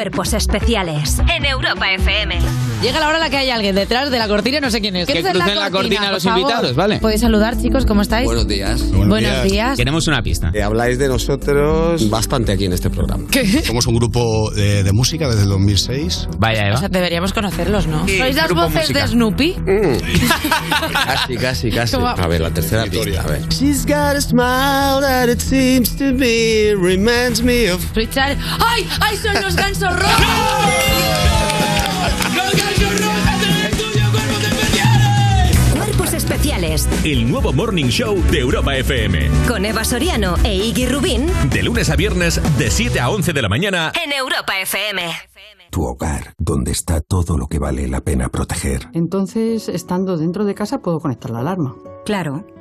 [SPEAKER 2] Cuerpos especiales. En Europa FM.
[SPEAKER 8] Llega la hora en la que hay alguien detrás de la cortina no sé quién es.
[SPEAKER 15] Que
[SPEAKER 8] ¿Quieres hacer
[SPEAKER 15] crucen la cortina a los
[SPEAKER 8] favor?
[SPEAKER 15] invitados, ¿vale?
[SPEAKER 8] Podéis saludar, chicos, ¿cómo estáis?
[SPEAKER 15] Buenos días.
[SPEAKER 8] Buenos días.
[SPEAKER 15] Tenemos una pista.
[SPEAKER 11] habláis de nosotros bastante aquí en este programa.
[SPEAKER 8] ¿Qué?
[SPEAKER 11] Somos un grupo de, de música desde el 2006.
[SPEAKER 15] Vaya,
[SPEAKER 8] O sea, deberíamos conocerlos, ¿no?
[SPEAKER 11] Sí,
[SPEAKER 8] ¿Sois las voces
[SPEAKER 11] musical.
[SPEAKER 8] de Snoopy?
[SPEAKER 11] Casi, casi, casi.
[SPEAKER 8] ¿Cómo?
[SPEAKER 11] A ver, la tercera pista, a ver.
[SPEAKER 10] She's got a smile that it seems to me reminds me of.
[SPEAKER 8] Richard. ¡Ay! ¡Ay, son los gansos rojos!
[SPEAKER 2] Cuerpos especiales.
[SPEAKER 26] El nuevo Morning Show de Europa FM.
[SPEAKER 2] Con Eva Soriano e Iggy Rubín.
[SPEAKER 26] De lunes a viernes de 7 a 11 de la mañana.
[SPEAKER 2] En Europa FM.
[SPEAKER 17] Tu hogar, donde está todo lo que vale la pena proteger.
[SPEAKER 20] Entonces, estando dentro de casa, puedo conectar la alarma.
[SPEAKER 13] Claro.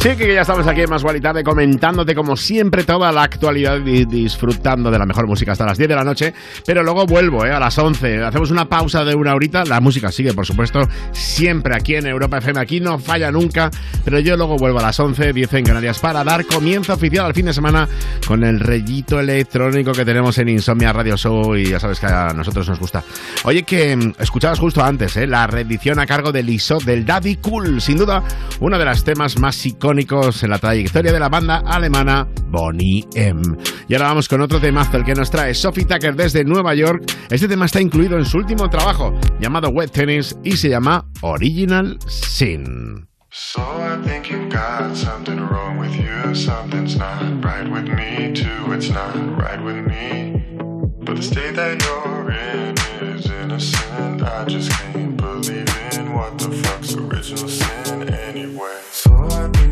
[SPEAKER 4] Sí, que ya estamos aquí en Más Guay Tarde comentándote como siempre toda la actualidad y disfrutando de la mejor música hasta las 10 de la noche, pero luego vuelvo ¿eh? a las 11, hacemos una pausa de una horita, la música sigue por supuesto siempre aquí en Europa FM, aquí no falla nunca, pero yo luego vuelvo a las 11, 10 en Canarias para dar comienzo oficial al fin de semana con el rellito electrónico que tenemos en Insomnia Radio Show y ya sabes que a nosotros nos gusta. Oye que mm, escuchabas justo antes, ¿eh? la reedición a cargo del ISO del Daddy Cool, sin duda uno de los temas más icónicos en la trayectoria de la banda alemana Bonnie M. Y ahora vamos con otro temazo, el que nos trae Sophie Tucker desde Nueva York. Este tema está incluido en su último trabajo, llamado Wet Tennis, y se llama Original Sin.
[SPEAKER 22] So I think you've got something wrong with you. Something's not right with me, too. It's not right with me. But the state that you're in is innocent. I just can't believe in what the fuck's original sin anyway. So I think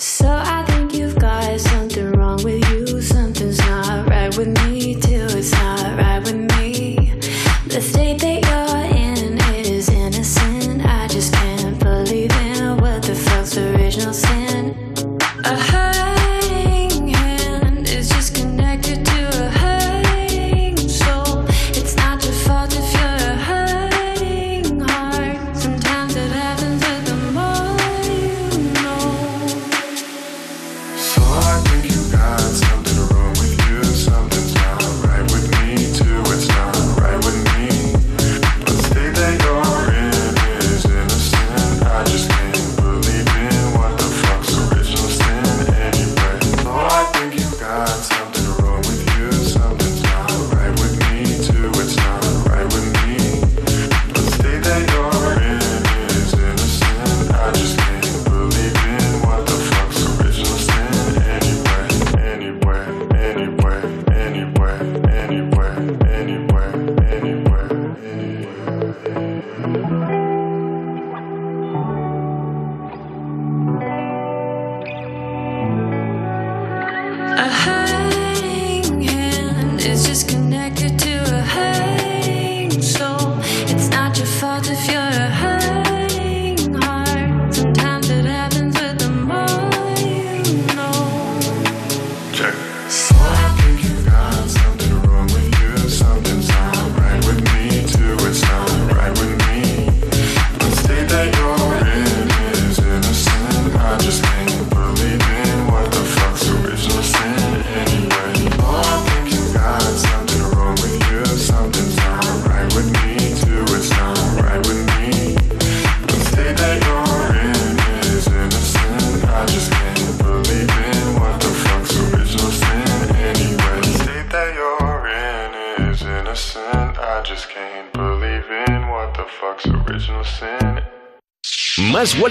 [SPEAKER 27] So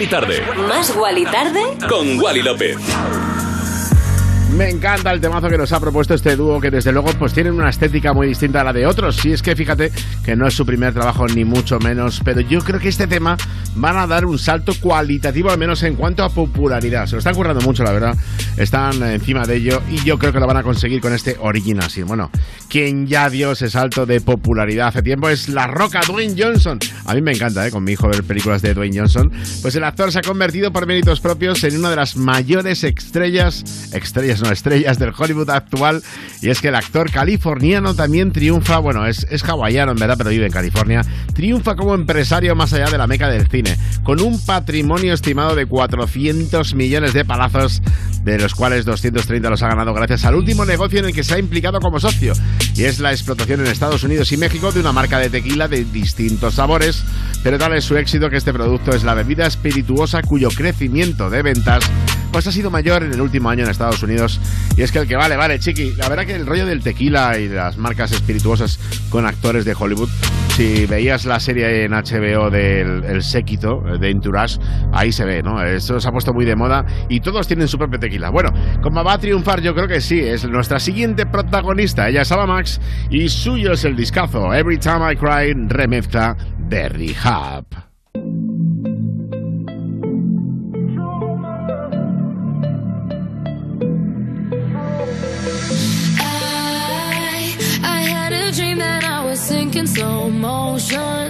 [SPEAKER 12] Tarde.
[SPEAKER 2] Más Wally tarde.
[SPEAKER 12] Con Wally López.
[SPEAKER 4] Me encanta el temazo que nos ha propuesto este dúo que desde luego pues tienen una estética muy distinta a la de otros. Si es que fíjate que no es su primer trabajo ni mucho menos, pero yo creo que este tema van a dar un salto cualitativo al menos en cuanto a popularidad. Se lo están currando mucho, la verdad. Están encima de ello y yo creo que lo van a conseguir con este Original Sin. Bueno, quien ya dio ese salto de popularidad hace tiempo es La Roca Dwayne Johnson. A mí me encanta, ¿eh? con mi hijo ver películas de Dwayne Johnson. Pues el actor se ha convertido por méritos propios en una de las mayores estrellas, estrellas no estrellas del Hollywood actual. Y es que el actor californiano también triunfa, bueno, es, es hawaiano en verdad, pero vive en California. Triunfa como empresario más allá de la meca del cine, con un patrimonio estimado de 400 millones de palazos, de los cuales 230 los ha ganado gracias al último negocio en el que se ha implicado como socio. Y es la explotación en Estados Unidos y México de una marca de tequila de distintos sabores, pero tal es su éxito que este producto es la bebida espirituosa cuyo crecimiento de ventas pues ha sido mayor en el último año en Estados Unidos. Y es que el que vale, vale, chiqui. La verdad que el rollo del tequila y de las marcas espirituosas con actores de Hollywood, si veías la serie en HBO del El Séquito, de Entourage, ahí se ve, ¿no? Esto se ha puesto muy de moda y todos tienen su propio tequila. Bueno, como va a triunfar, yo creo que sí, es nuestra siguiente protagonista. Ella es Ava Max y suyo es el discazo Every Time I Cry, remezcla de Rehab.
[SPEAKER 27] sink in slow motion.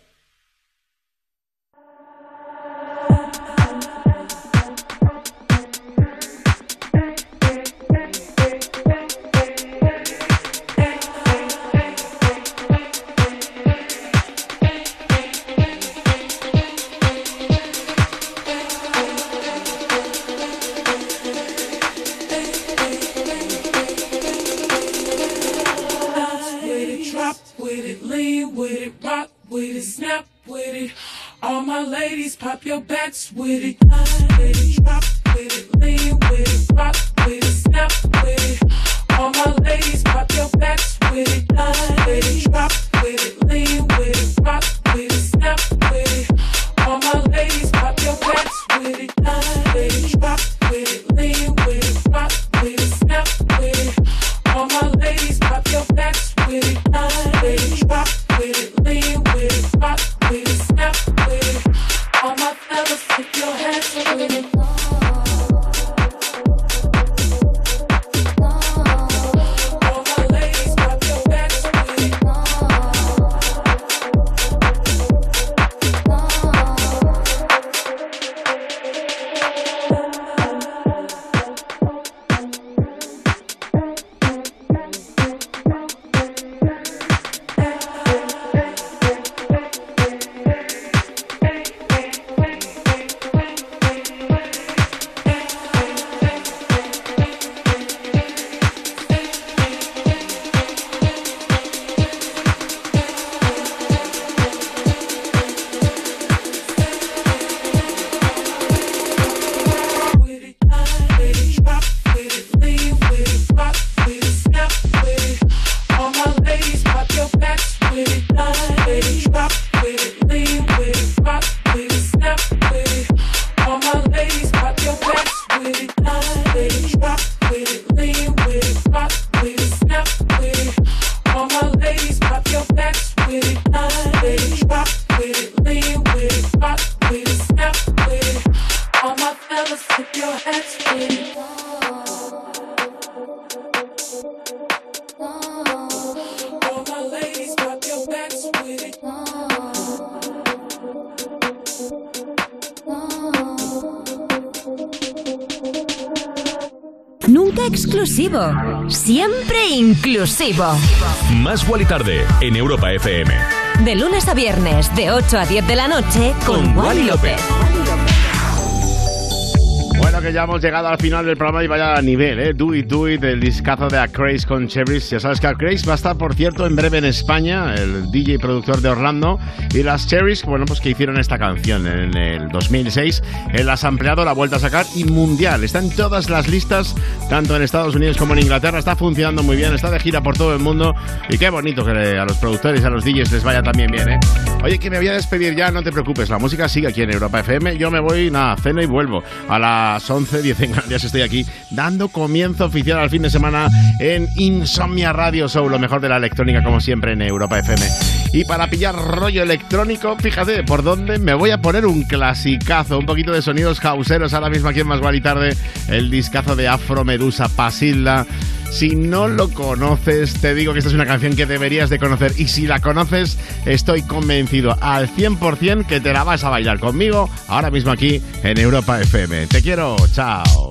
[SPEAKER 28] exclusivo.
[SPEAKER 12] Más y Tarde en Europa FM.
[SPEAKER 28] De lunes a viernes, de 8 a 10 de la noche, con, con Wally, López.
[SPEAKER 4] Bueno, que ya hemos llegado al final del programa y vaya a nivel, ¿eh? Do It Do It, el discazo de A Craze con Chevris. Ya sabes que A Craze va a estar, por cierto, en breve en España, el DJ productor de Orlando. Y las Cherries, bueno, pues que hicieron esta canción en el 2006, él eh, las ha ampliado, la vuelta a sacar y mundial. Está en todas las listas tanto en Estados Unidos como en Inglaterra. Está funcionando muy bien, está de gira por todo el mundo y qué bonito que a los productores, a los DJs les vaya también bien, ¿eh? Oye, que me voy a despedir ya, no te preocupes, la música sigue aquí en Europa FM. Yo me voy, nada, cena y vuelvo. A las 11, 10 en Canarias estoy aquí dando comienzo oficial al fin de semana en Insomnia Radio Show, lo mejor de la electrónica como siempre en Europa FM. Y para pillar rollo electrónico, fíjate por dónde me voy a poner un clasicazo, un poquito de sonidos hauseros ahora mismo aquí en Más y Tarde, el discazo de Afro Medusa Pasilda. Si no lo conoces, te digo que esta es una canción que deberías de conocer. Y si la conoces, estoy convencido al 100% que te la vas a bailar conmigo ahora mismo aquí en Europa FM. Te quiero, chao.